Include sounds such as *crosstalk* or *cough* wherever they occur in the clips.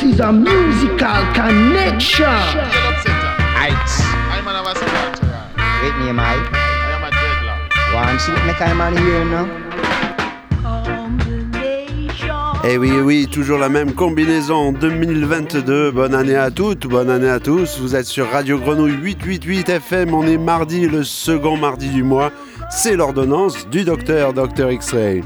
This is a musical connection. Heights. I'm an Avascot. Great name, I. I am a dreadlock. One see what make I man here now. Eh oui, eh oui, toujours la même combinaison 2022. Bonne année à toutes, bonne année à tous. Vous êtes sur Radio Grenouille 888 FM. On est mardi, le second mardi du mois. C'est l'ordonnance du docteur, Dr X-Ray.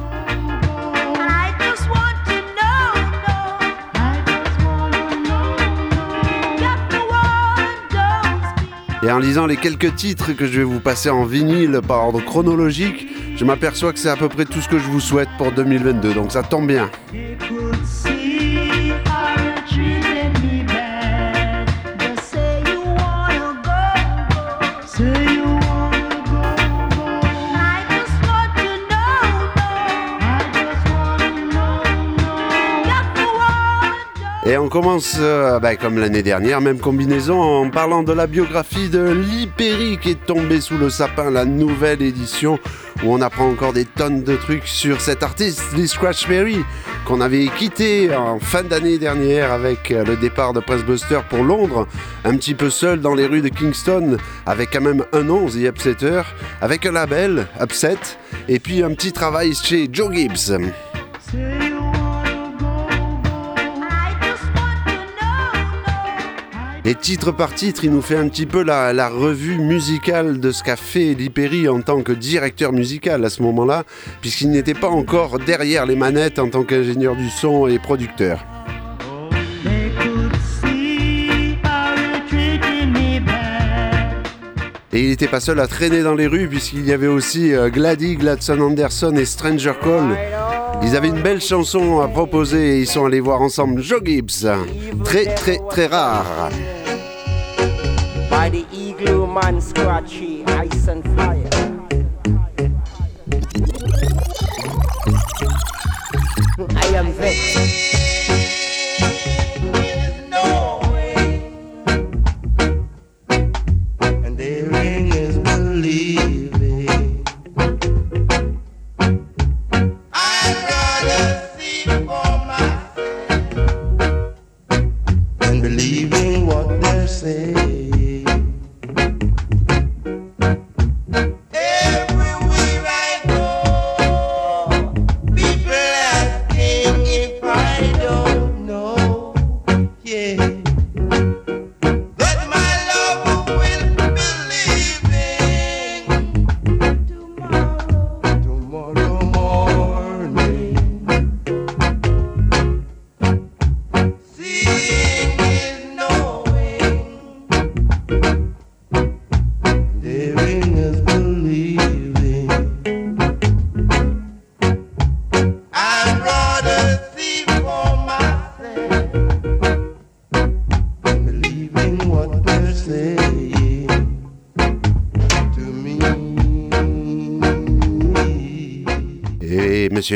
Et en lisant les quelques titres que je vais vous passer en vinyle par ordre chronologique, je m'aperçois que c'est à peu près tout ce que je vous souhaite pour 2022. Donc ça tombe bien. Commence, euh, bah, comme l'année dernière, même combinaison, en parlant de la biographie de Lee Perry qui est tombée sous le sapin, la nouvelle édition, où on apprend encore des tonnes de trucs sur cet artiste, Lee Scratch Perry, qu'on avait quitté en fin d'année dernière avec euh, le départ de Pressbuster pour Londres, un petit peu seul dans les rues de Kingston, avec quand même un nom, The Upsetter, avec un label, Upset, et puis un petit travail chez Joe Gibbs. Et titre par titre, il nous fait un petit peu la, revue musicale de ce qu'a fait Perry en tant que directeur musical à ce moment-là, puisqu'il n'était pas encore derrière les manettes en tant qu'ingénieur du son et producteur. Et il n'était pas seul à traîner dans les rues, puisqu'il y avait aussi euh, Gladys, Gladson Anderson et Stranger Call. Ils avaient une belle chanson à proposer et ils sont allés voir ensemble Joe Gibbs. Très très très rare.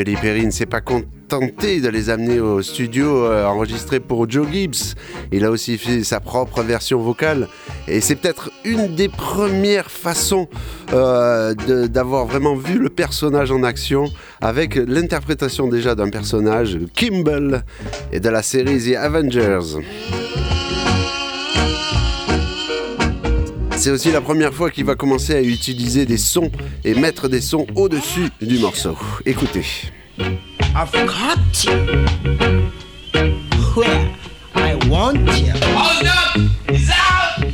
Lee Perry ne s'est pas contenté de les amener au studio euh, enregistré pour Joe Gibbs. Il a aussi fait sa propre version vocale. Et c'est peut-être une des premières façons euh, d'avoir vraiment vu le personnage en action avec l'interprétation déjà d'un personnage, Kimball, et de la série The Avengers. C'est aussi la première fois qu'il va commencer à utiliser des sons et mettre des sons au-dessus du morceau. Écoutez. I've got you where I want you. Hold up! It's out!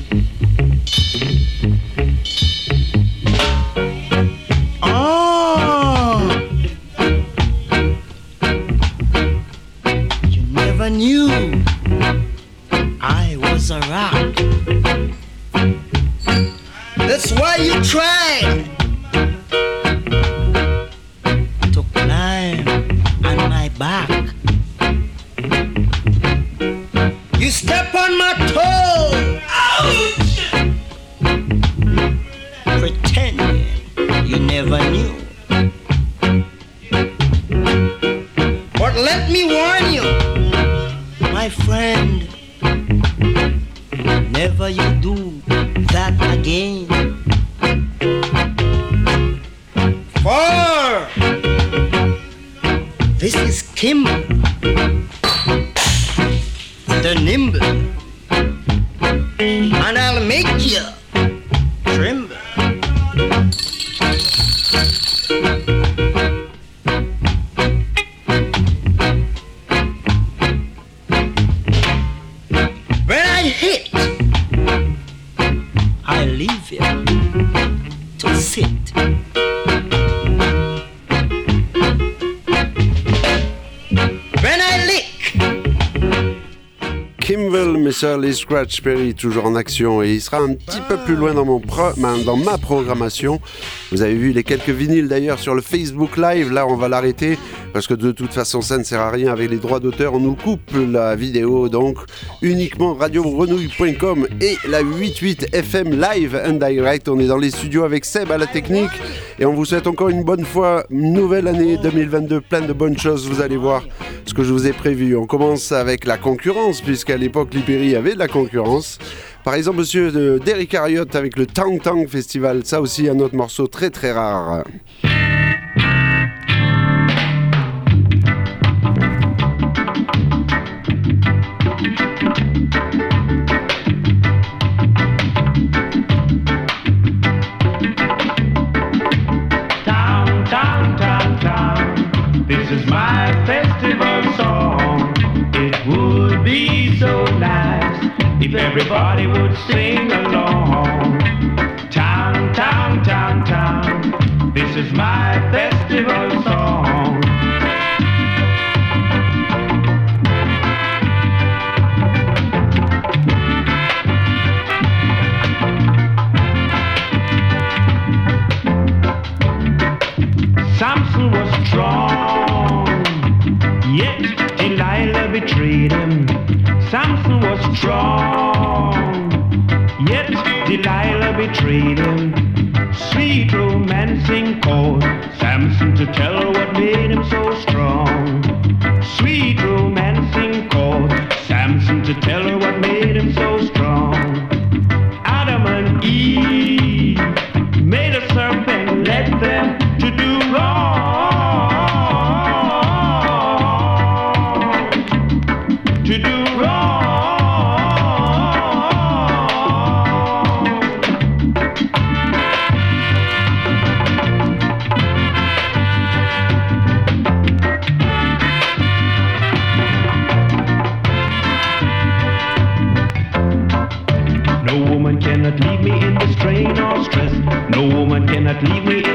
Scratch Perry, toujours en action et il sera un petit peu plus loin dans, mon pro- ma- dans ma programmation. Vous avez vu les quelques vinyles d'ailleurs sur le Facebook Live. Là, on va l'arrêter parce que de toute façon, ça ne sert à rien avec les droits d'auteur. On nous coupe la vidéo donc uniquement radiorenouille.com et la 88 FM Live and Direct. On est dans les studios avec Seb à la technique et on vous souhaite encore une bonne fois nouvelle année 2022, plein de bonnes choses. Vous allez voir ce que je vous ai prévu. On commence avec la concurrence puisqu'à l'époque, l'Ibérie avait de la concurrence. Par exemple, monsieur de Derrick Harriott avec le Tang Tang Festival, ça aussi un autre morceau très très rare. Everybody would sing along. Town, town, town, town. This is my festival song. Samson was strong, yet Delilah betrayed him. Samson was strong, Delilah betrayed him. Sweet romancing called Samson to tell her what made him so strong. No woman cannot leave me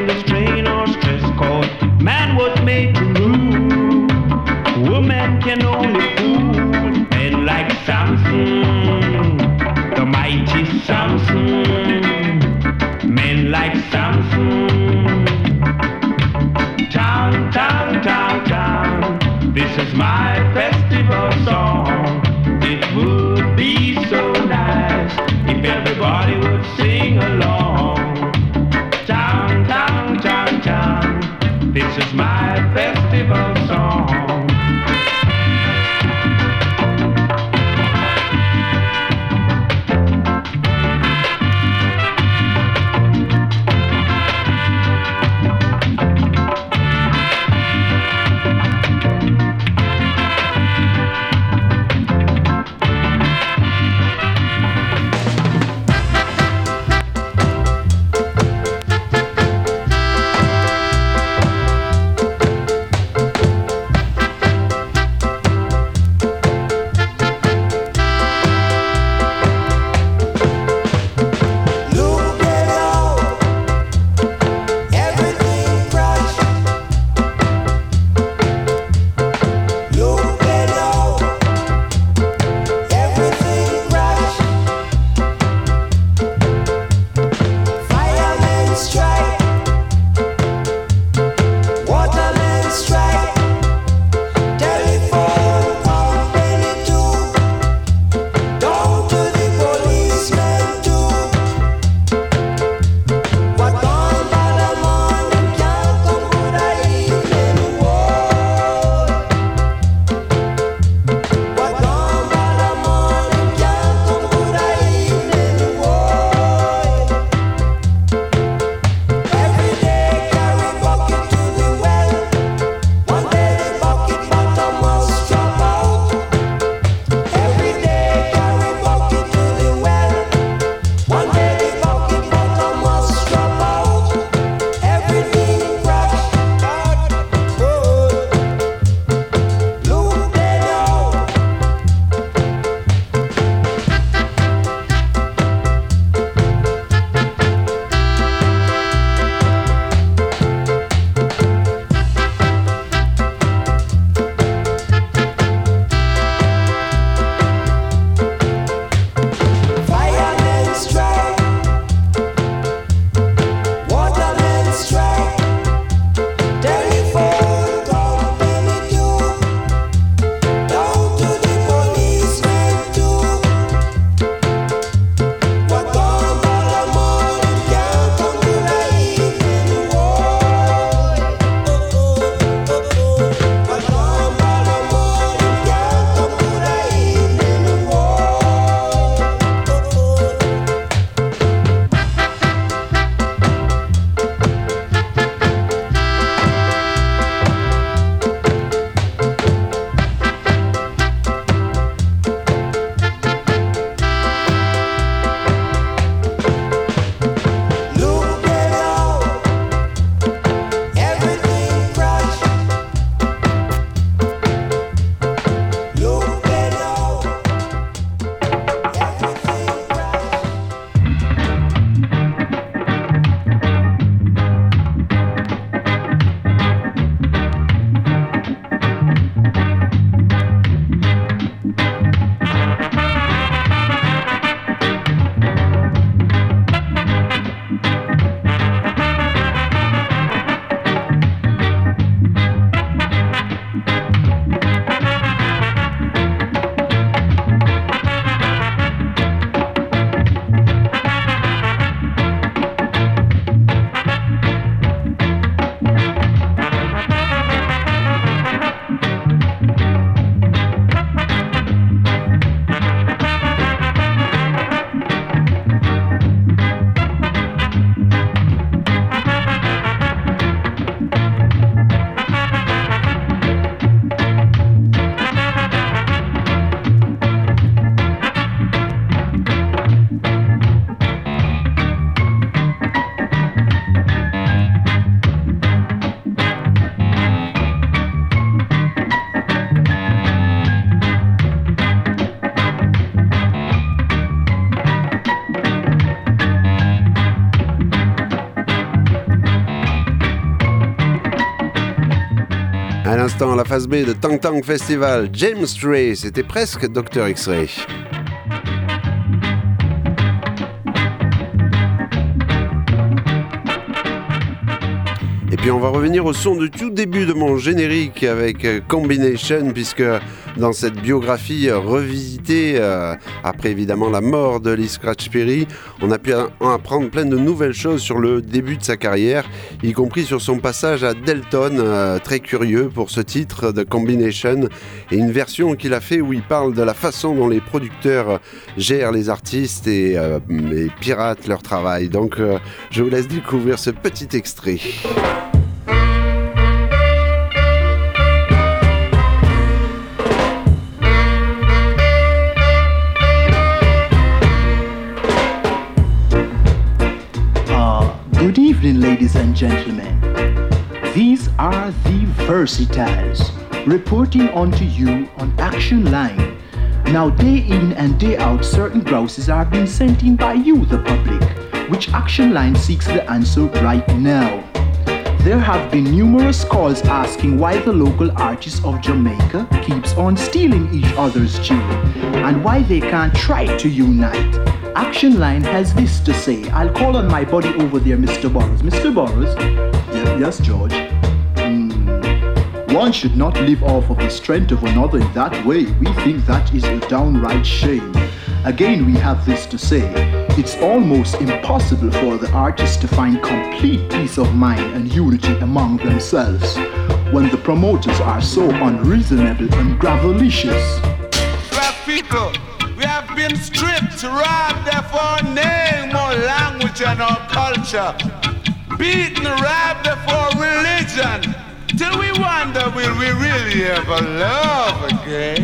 l'instant, la phase B de Tang Tang Festival, James Ray, c'était presque Dr. X-Ray. Et puis on va revenir au son du tout début de mon générique avec euh, Combination, puisque dans cette biographie euh, revisitée, euh, après évidemment la mort de Lee Scratch Perry, on a pu en apprendre plein de nouvelles choses sur le début de sa carrière, y compris sur son passage à Delton, très curieux pour ce titre de Combination, et une version qu'il a fait où il parle de la façon dont les producteurs gèrent les artistes et, et piratent leur travail. Donc je vous laisse découvrir ce petit extrait. Ladies and gentlemen. These are the Versatiles reporting onto you on Action Line. Now, day in and day out, certain grouses are being sent in by you, the public, which Action Line seeks the answer right now. There have been numerous calls asking why the local artists of Jamaica keeps on stealing each other's tune and why they can't try to unite. Action Line has this to say. I'll call on my buddy over there, Mr. Burrows. Mr. Burrows? Yes, George. Mm. One should not live off of the strength of another in that way. We think that is a downright shame. Again, we have this to say. It's almost impossible for the artists to find complete peace of mind and unity among themselves when the promoters are so unreasonable and gravelicious. have been stripped, robbed of our name, our language, and our culture. Beaten, robbed of our religion. Till we wonder, will we really ever love again?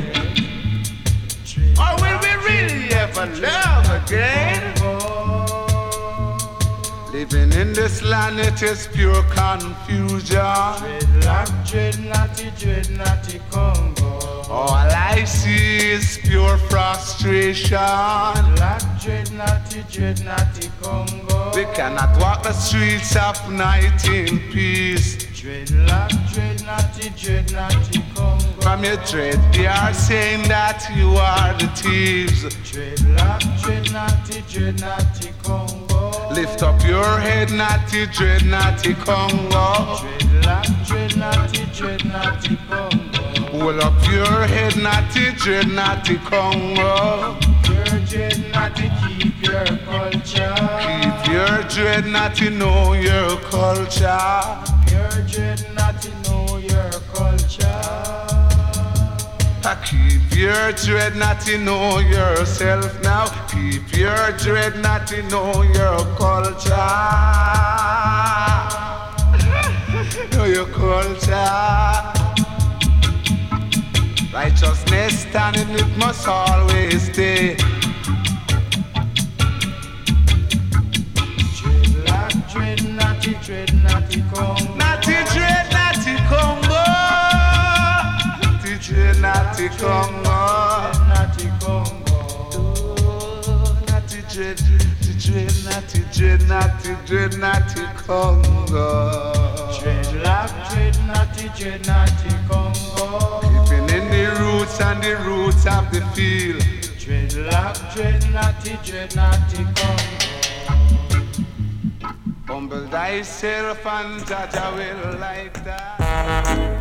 Or will we really ever love again? Living in this land, it is pure confusion. Dreadlock, dreadnoughty, dreadnoughty Congo. All I see is pure frustration. Dreadlock, dreadnoughty, dreadnoughty Congo. We cannot walk the streets of night in peace. Dreadlock, dreadnoughty, dreadnoughty Congo. From your dread, they are saying that you are the thieves. Dreadlock, dreadnoughty, dreadnoughty Congo. Lift up your head, naughty, dread, naughty Congo. Dreadlock, dreadnoughty, dreadnoughty Congo. Hold up your head, naughty, dread, naughty Congo. Your dread, naughty, keep your culture. Keep your dread, naughty, know your culture. Your dread, naughty, know your culture. Keep your dread not to know yourself now. Keep your dread not to know your culture. know your culture. Righteousness standing, it must always stay. Dreadlock, dread, naughty, dread, naughty Congo. Naughty Congo. Naughty dread, dread, naughty dread, naughty dread, naughty Congo. Dreadlock, dread, naughty, dread, naughty Congo. Keeping in the roots and the roots of the field. Dreadlock, dread, naughty, dread, naughty Congo. Humble thyself and Jaja will like that.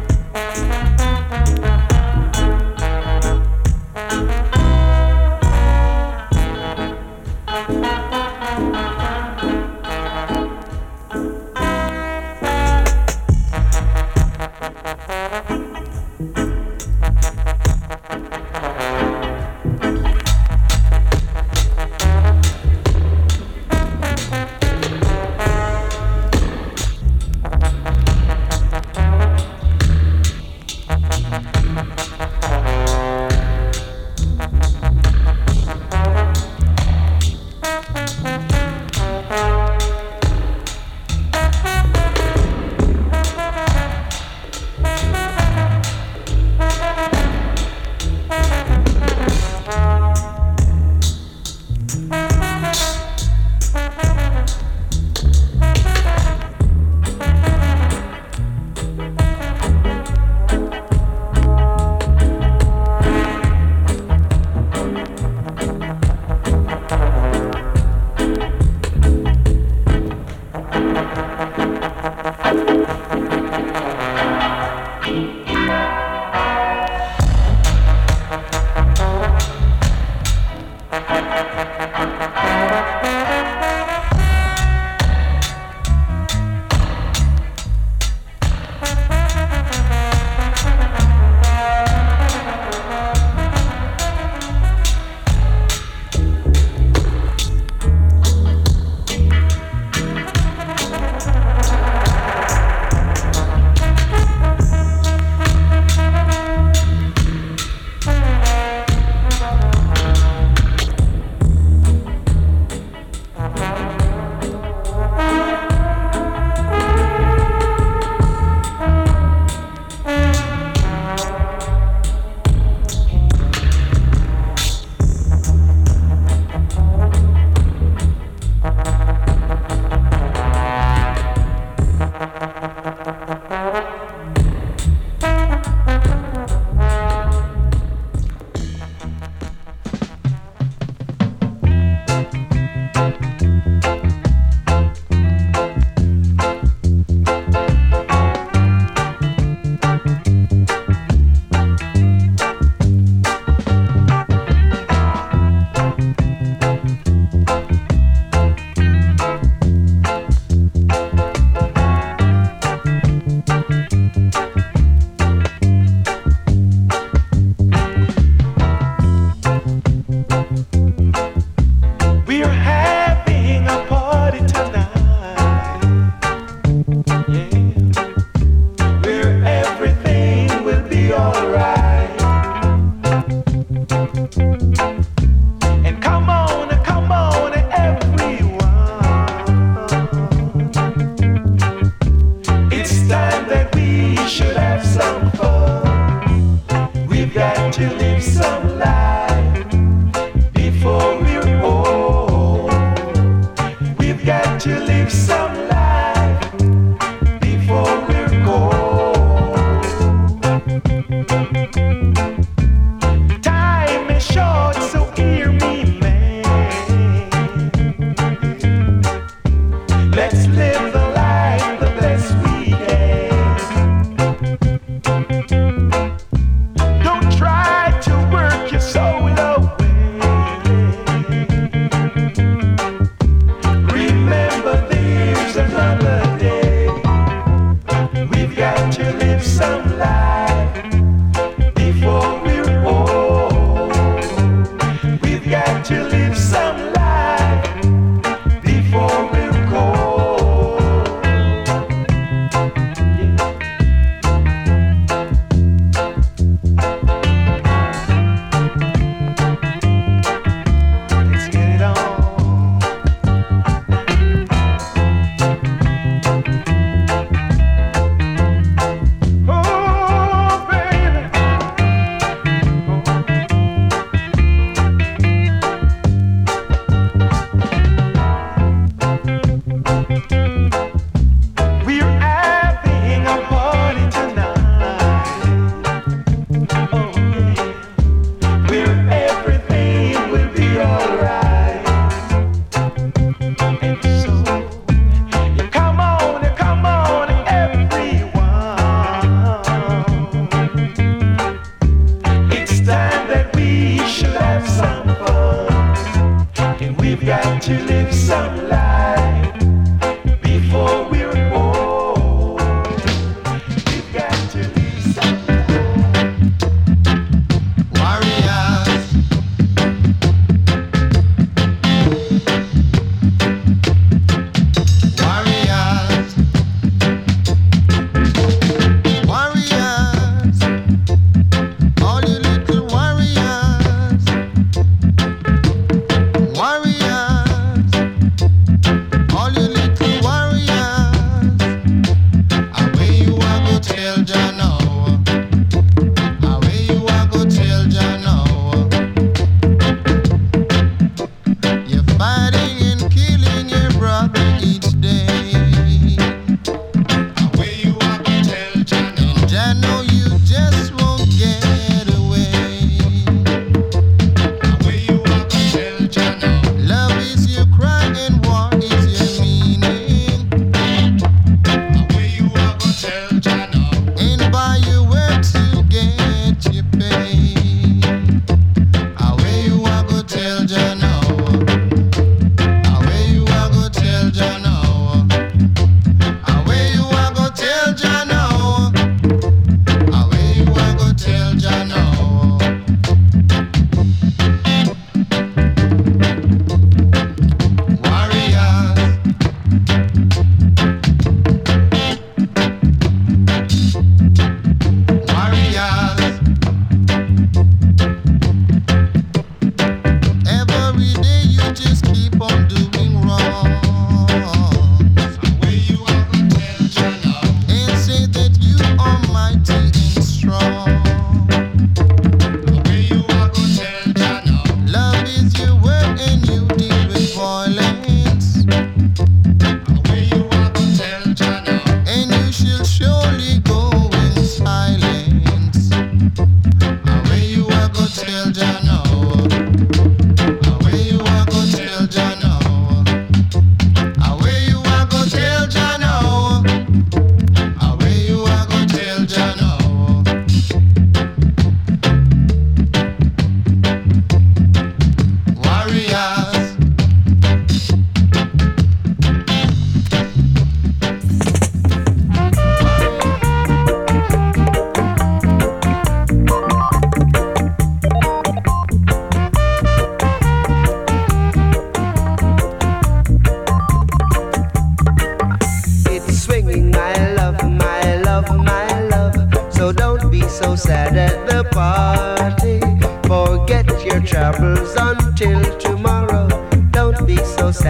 With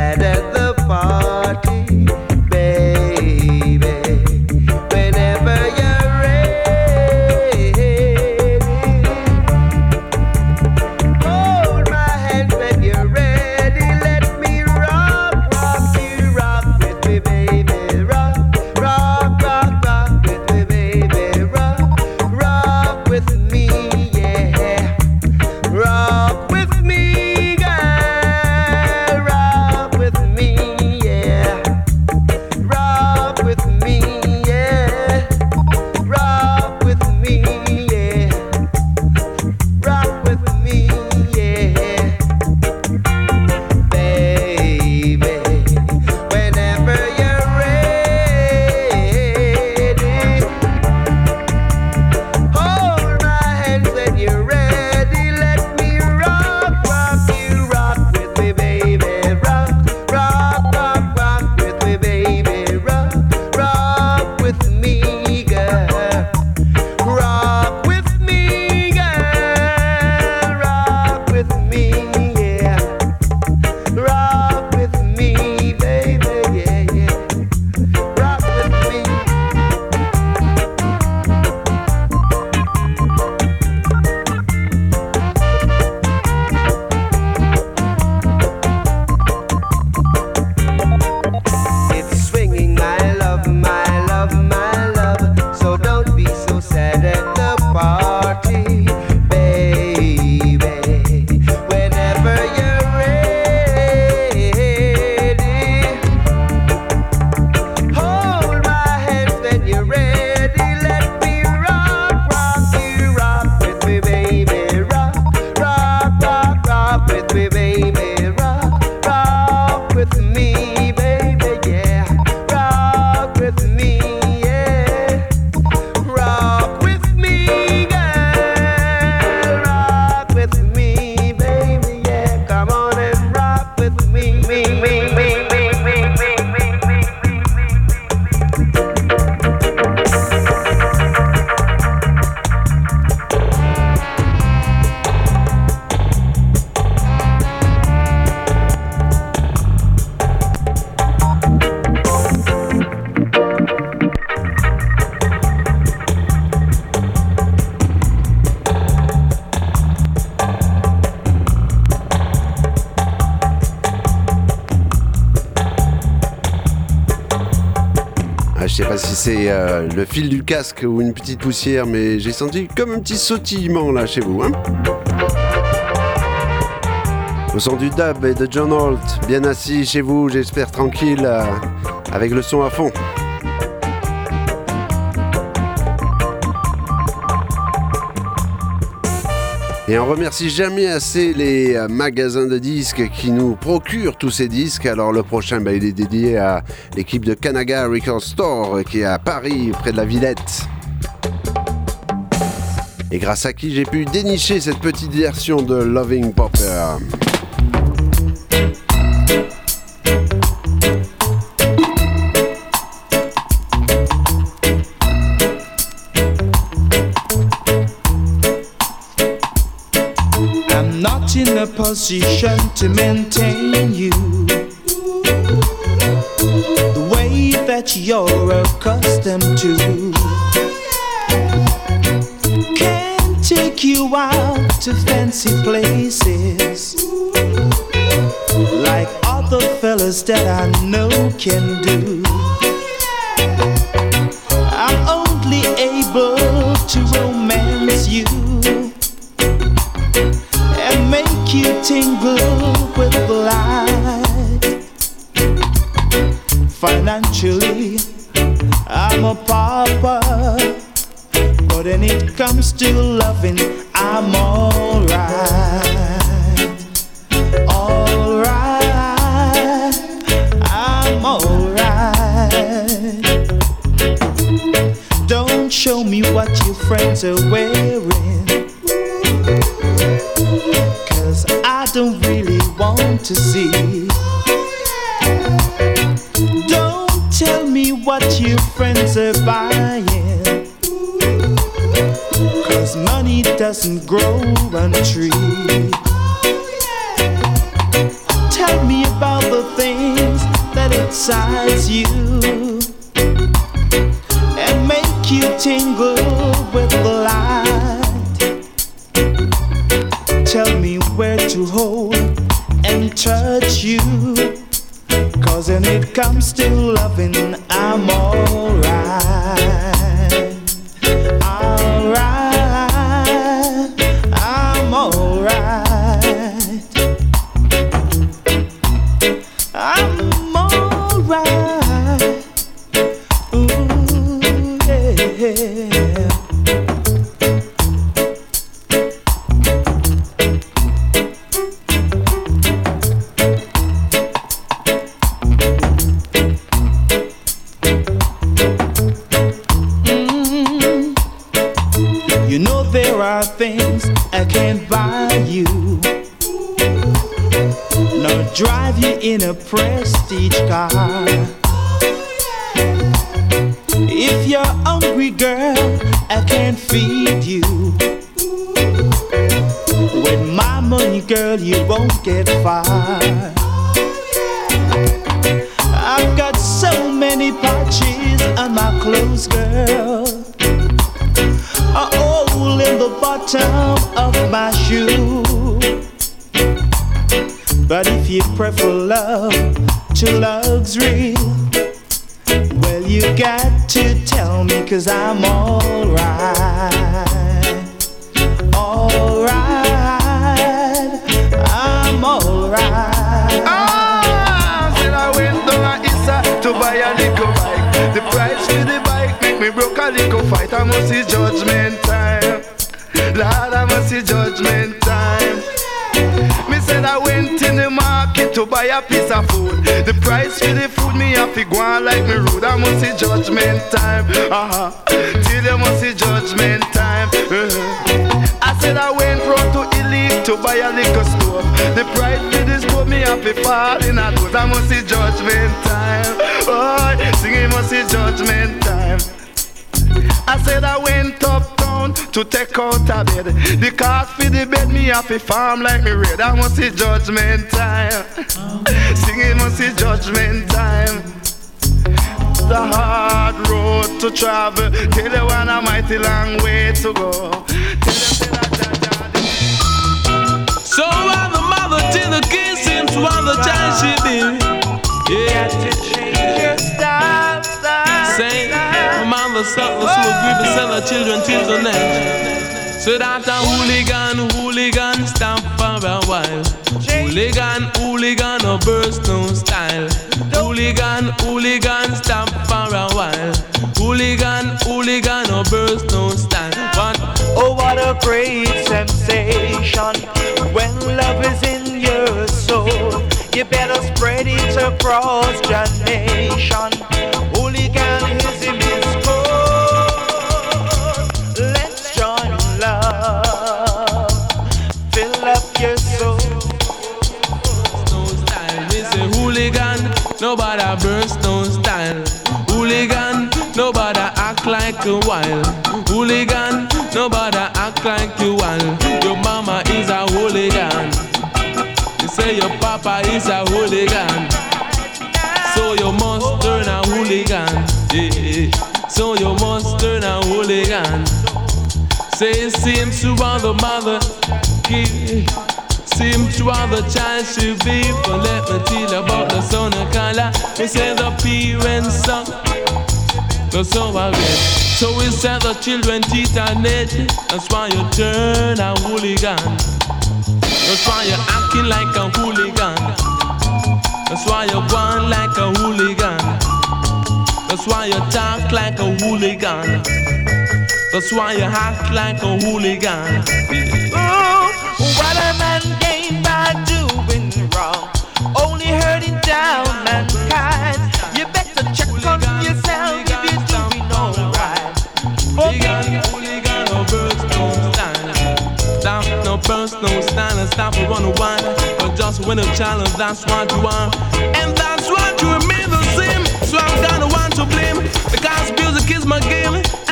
me le fil du casque ou une petite poussière, mais j'ai senti comme un petit sautillement là chez vous. Hein Au son du dub et de John Holt, bien assis chez vous, j'espère tranquille, euh, avec le son à fond. Et on remercie jamais assez les euh, magasins de disques qui nous procurent tous ces disques. Alors le prochain, bah, il est dédié à l'équipe de Kanaga Record Store qui est à Paris, près de la Villette. Et grâce à qui j'ai pu dénicher cette petite version de Loving Popper. Position to maintain you the way that you're accustomed to. Can't take you out to fancy places like other fellas that I know can do. Bed. The cost for the bed me have to farm like me red. I must see judgment time. Singing must see judgment time. The hard road to travel. Tell you one a mighty long way to go. Tell them say that Jah Jah So I'm the mother to the kids since one the child she been. Yeah. the- Stop, stop, Say suck the slow grip and sell the children till the net. So that a hooligan, hooligan, stop for a while. Hooligan, hooligan, no burst no style. Hooligan, hooligan, stop for a while. Hooligan, hooligan, no burst no style. What? Oh, what a great sensation when love is in your soul. You better spread it across the nation. Nobody burst no style. Hooligan, nobody act like a wild. Hooligan, nobody act like you wild. Your mama is a hooligan. You say your papa is a hooligan. So you must turn a hooligan. Yeah. So you must turn a hooligan. Say same to other mother. Kid. Same to other child should be. But let me tell you about the son of color. We say the parents suck. That's so I. So we set the children teeth and edge. That's why you turn a hooligan. That's why you're acting like a hooligan. That's why you're going like a hooligan. That's why you talk like a hooligan. That's why you act like a hooligan. Oh, what a man just win a challenge, that's what you are. And that's what you remain the same. So I'm gonna want to blame. Because music is my game.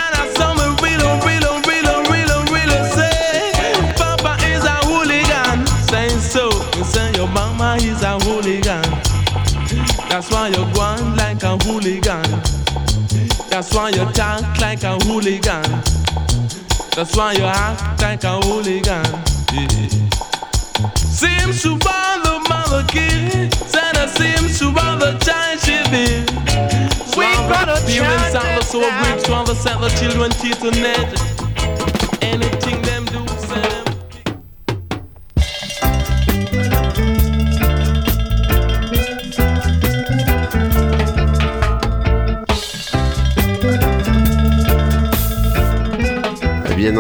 Why you're going like a hooligan. That's why you talk like a hooligan. That's why you act like a hooligan. Yeah. Seems to bother mother kid, and it seems to bother child she be. We gotta Parents chant out the it so down. grips, want set the children teeth to net. Anything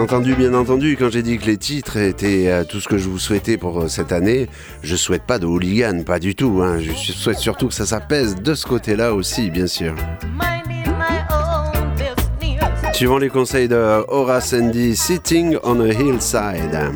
entendu, bien entendu, quand j'ai dit que les titres étaient euh, tout ce que je vous souhaitais pour euh, cette année, je souhaite pas de hooligan, pas du tout. hein. Je souhaite surtout que ça s'apaise de ce côté-là aussi, bien sûr. Suivant les conseils de Horace Andy, Sitting on a Hillside.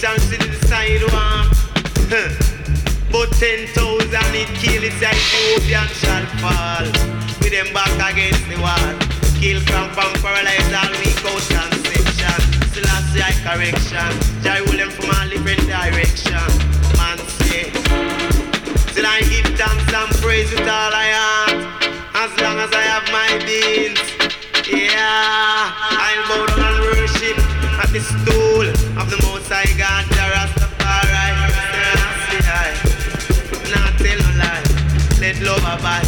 distance to the sidewalk. Huh. But 10,000 it kill it's Ethiopian shall fall. With them back against the wall. Kill, cramp and paralyze all me. out and section. Selassie I correction. Jai will them from all different direction. Man say. Till I give them some praise with all I am. As long as I have my beans, Yeah the stool of the Most High God, the Rastafari. Not tell no lie. Let love abide.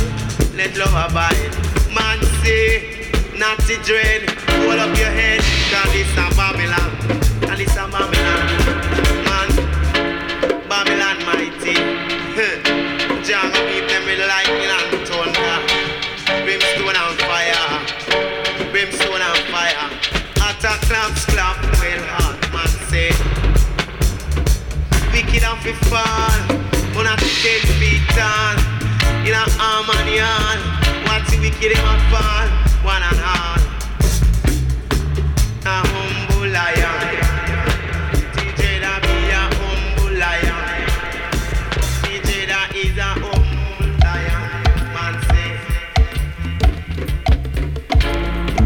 Let love abide. Man say, not the dread. Hold up your head, cause this a Babylon. And this a Babylon. Man, Babylon mighty. Jah fall. On a scale feet tall. In a arm and yarn. Watch the wicked a fall. One and all. A humble lion. DJ da be a humble lion. DJ is a humble lion. Man say.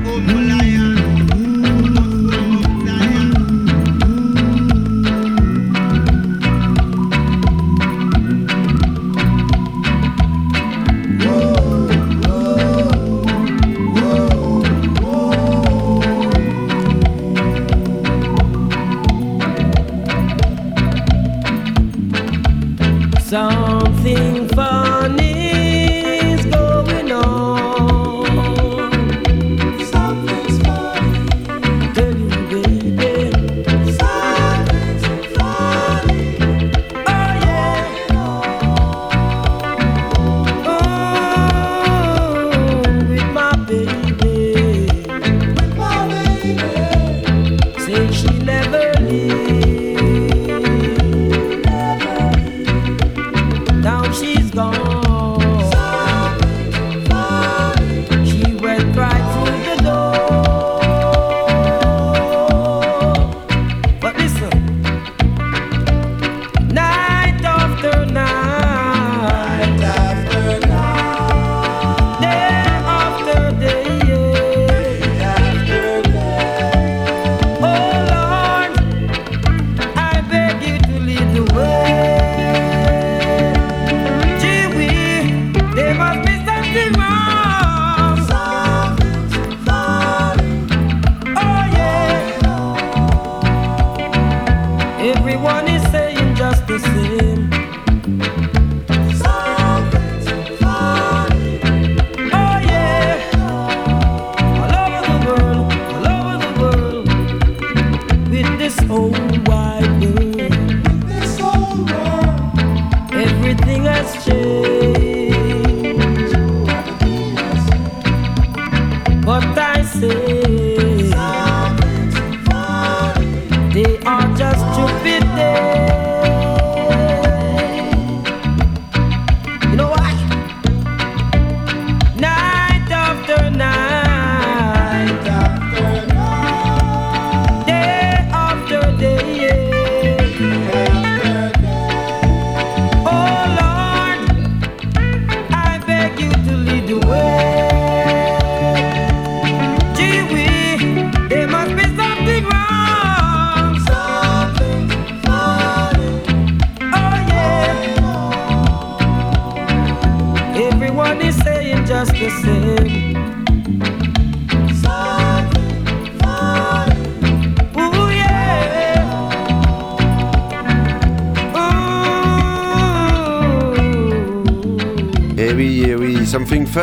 Humble lion. something funny.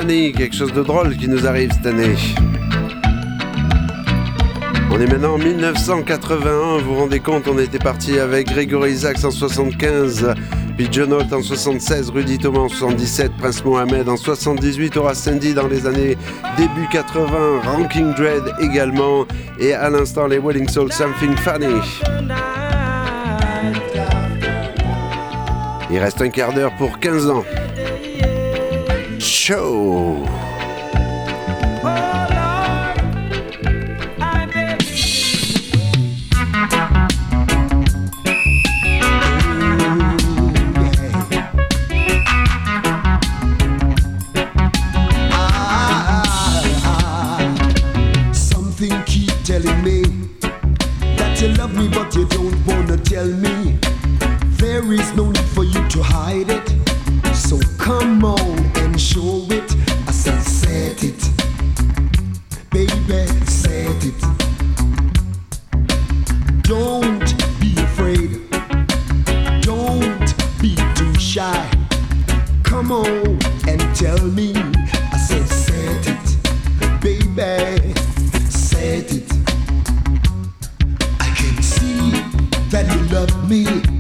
Quelque chose de drôle qui nous arrive cette année. On est maintenant en 1981, vous vous rendez compte, on était parti avec Grégory Isaacs en 75, puis John en 76, Rudy Thomas en 77, Prince Mohamed en 78, Horace Sandy dans les années début 80, Ranking Dread également, et à l'instant les Wedding Soul Something Funny. Il reste un quart d'heure pour 15 ans. show. baby it. I can see that you love me.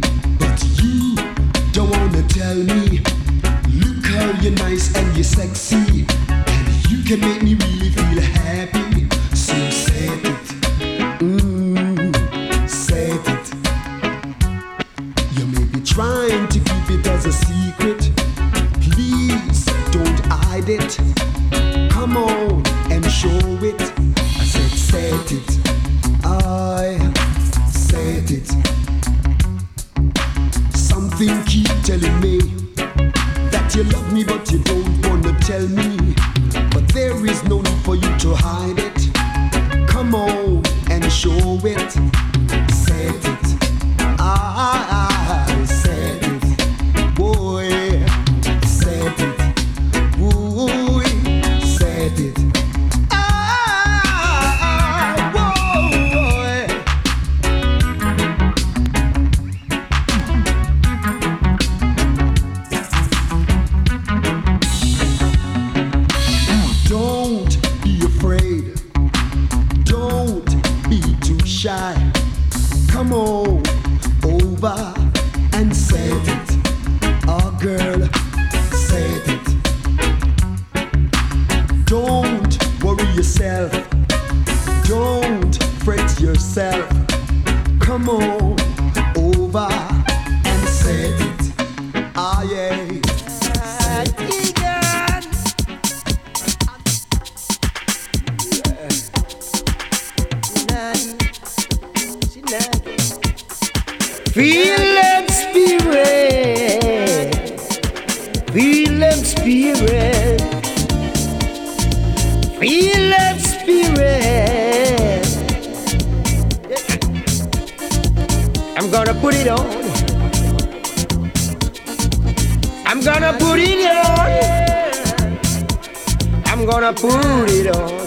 Feel spirit. Feel spirit. I'm gonna put it on. I'm gonna put it on. I'm gonna put it on.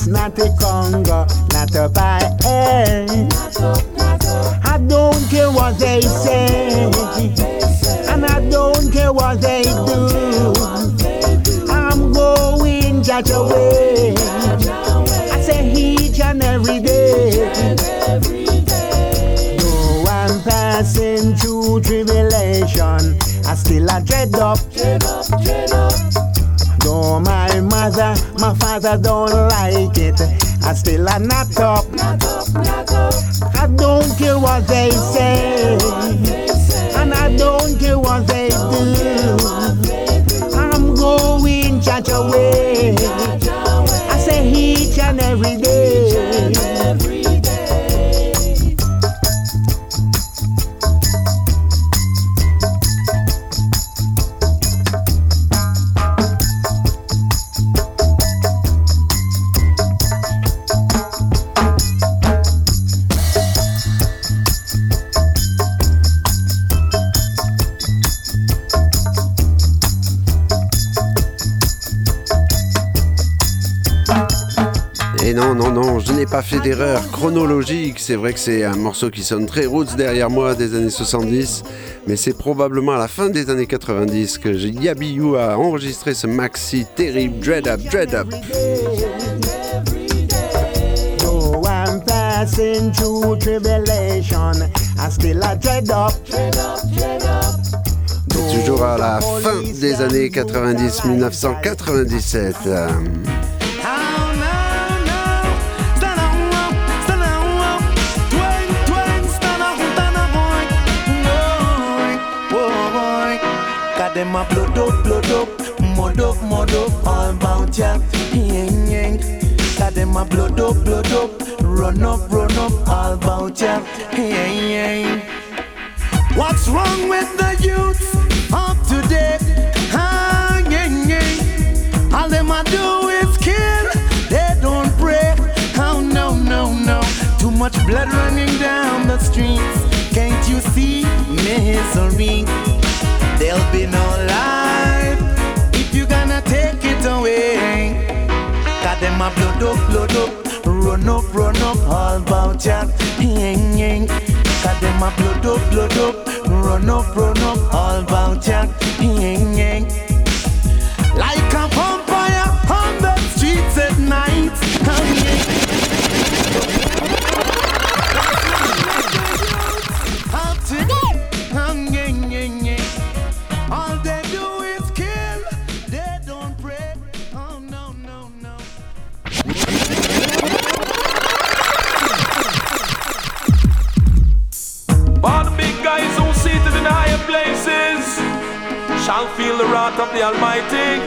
Nuts, not a Congo, not a air. I don't care what they say, and I don't care what they do. I'm going just away. I say each and every day. I'm passing through tribulation, I still a dread up. Though my mother, my father don't like it, I still a not up. I don't care what they say, chronologique. C'est vrai que c'est un morceau qui sonne très roots derrière moi des années 70, mais c'est probablement à la fin des années 90 que Yabiou a enregistré ce maxi terrible Dread Up, Dread Up. Though I'm passing through tribulation, I still a dread up. C'est toujours à la fin des années 90, 1997. Them a blood up, blood up, mud up, mud up, all about ya. Yang, yang. Got them a blood up, blood up, run up, run up, all about ya. Yang, yang. What's wrong with the youth of today? All them a do is kill, they don't pray. Oh no, no, no. Too much blood running down the streets. Can't you see misery? There'll be no life if you gonna take it away. Got them a blood up, blood up, run up, run up, all about ya. Got them a blood up, blood up, run up, run up, all about ya. Like heart of the Almighty.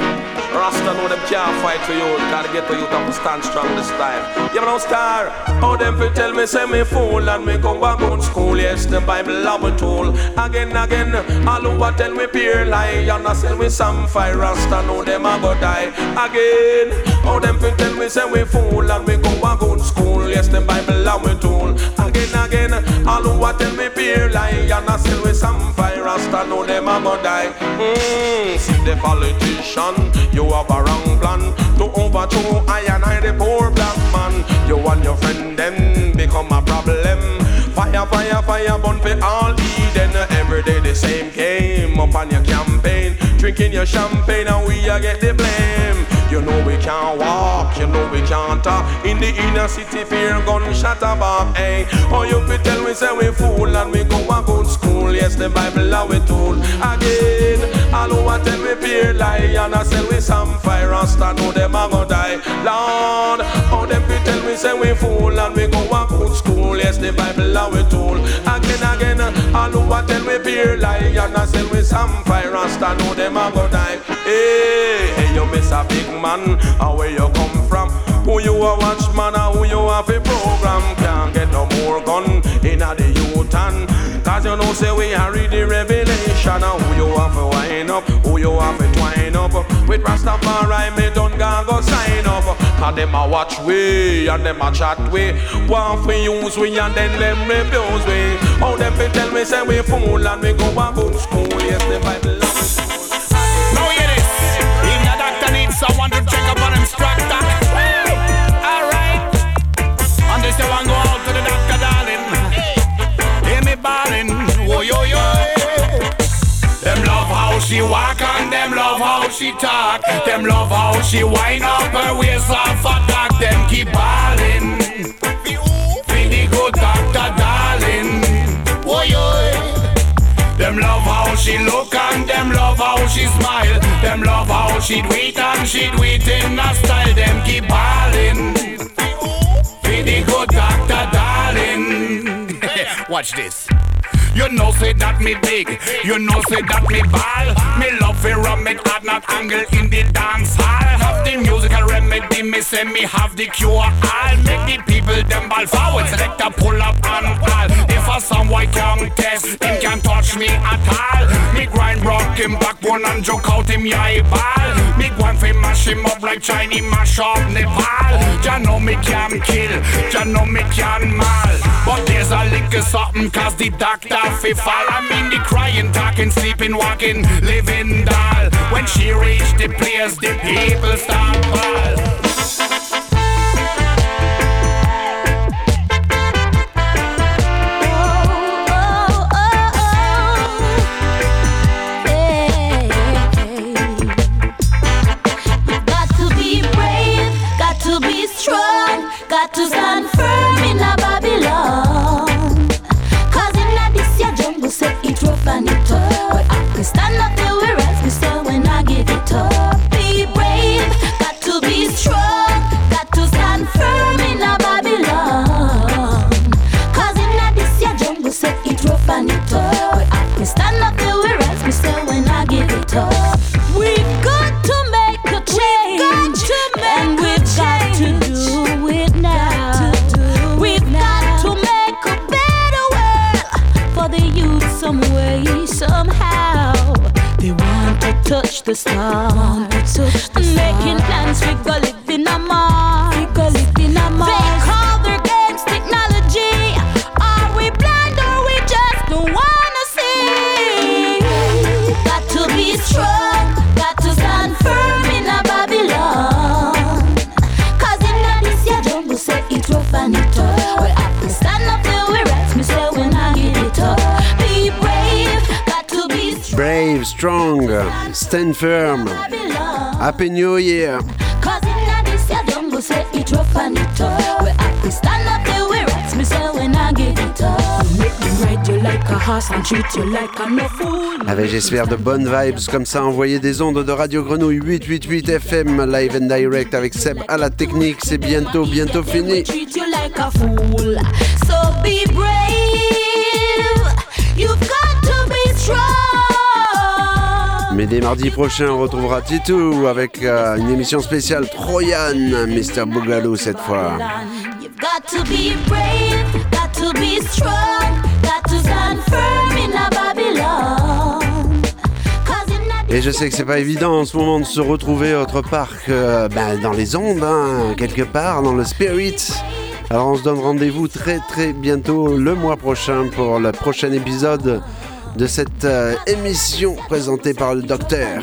Rasta know them can't fight for you. Gotta get to you to stand strong this time. You know, star. How them fi tell me say me fool and me go back on school. Yes, the Bible have a tool. Again, again, all a tell me pure lie and I sell me some fire. Rasta know them a go die. Again, how them fi tell me say we fool and me go back on school. Yes, the Bible have a tool. Again, again, all who tell me pure lie and I sell me some fire. Rasta know them a go die. Mm, see the politician, you have a wrong plan to overthrow I and I, the poor black man. You and your friend them become a problem. Fire, fire, fire, burn for all Eden. Every day the same game up on your campaign, drinking your champagne and we a get the blame. We can't walk, you know we can't talk. In the inner city fear gunshot above, hey. Oh you fi tell me say we fool and we go a good school. Yes the Bible are we tool Again, all who a tell me fear lie And I sell we some fire and stand know them a go die. Lord, oh them fi tell me say we fool and we go a good school. Yes the Bible are we tool Again, again, all who a tell me fear lie And I sell we some fire and stand know them a go die. You miss a big man, where you come from? Who you a watch man, and who you have a program? Can't get no more gun in a the youth and Cause you know say we are read the revelation. Who you have to wind up, who you have to twine up? With Rastafari me done go sign up. Cause them a watch we and them a chat we. Want we use we and then them refuse we. How them fi tell me say we fool and we go a good school. Yes the Bible she walk and them love how she talk. Them love how she wind up her waist off a dock. Them keep ballin'. Feel the good doctor, darling. Yo. Them love how she look and them love how she smile. Them love how she it and she it in a style. Them keep ballin'. Be the good doctor, darling. *laughs* Watch this. You know say that me big, you know say that me ball. Me love fi rum it hard, not angle in the dance hall. Have the musical remedy, me say me have the cure all. Make the people them ball forward, select a pull up and all. If a someone can test, touch me at all. Me grind rock him backbone and joke out him eye ball. Me go and fi mash him up like Chinese mash up Nepal. Ya know me can kill, ya know me can mal. But there's a little something cause the doctor fi fall. I mean the crying, talking, sleeping, walking, living doll. When she reach the place, the people start ball. Want to touch the stars. Making plans, we go live in a Mars. We go live in a Mars. They call their games technology. Are we blind or we just don't wanna see? Got to be strong, got to stand firm in a Babylon. Cause in a this year jungle say it rough and it tough. Well, I can stand up there where rights me say when I get it up. Be brave, got to be Brave, strong, Stand Firm. Happy New Year. Avec j'espère de bonnes vibes comme ça, envoyer des ondes de Radio Grenouille 888 FM live and direct avec Seb à la technique, c'est bientôt, bientôt fini. Mais dès mardi prochain, on retrouvera Titou avec euh, une émission spéciale Troyan, Mr. Boogaloo cette fois. Et je sais que c'est pas évident en ce moment de se retrouver autre part que ben, dans les ondes, hein, quelque part, dans le spirit. Alors on se donne rendez-vous très très bientôt le mois prochain pour le prochain épisode de cette euh, émission présentée par le docteur.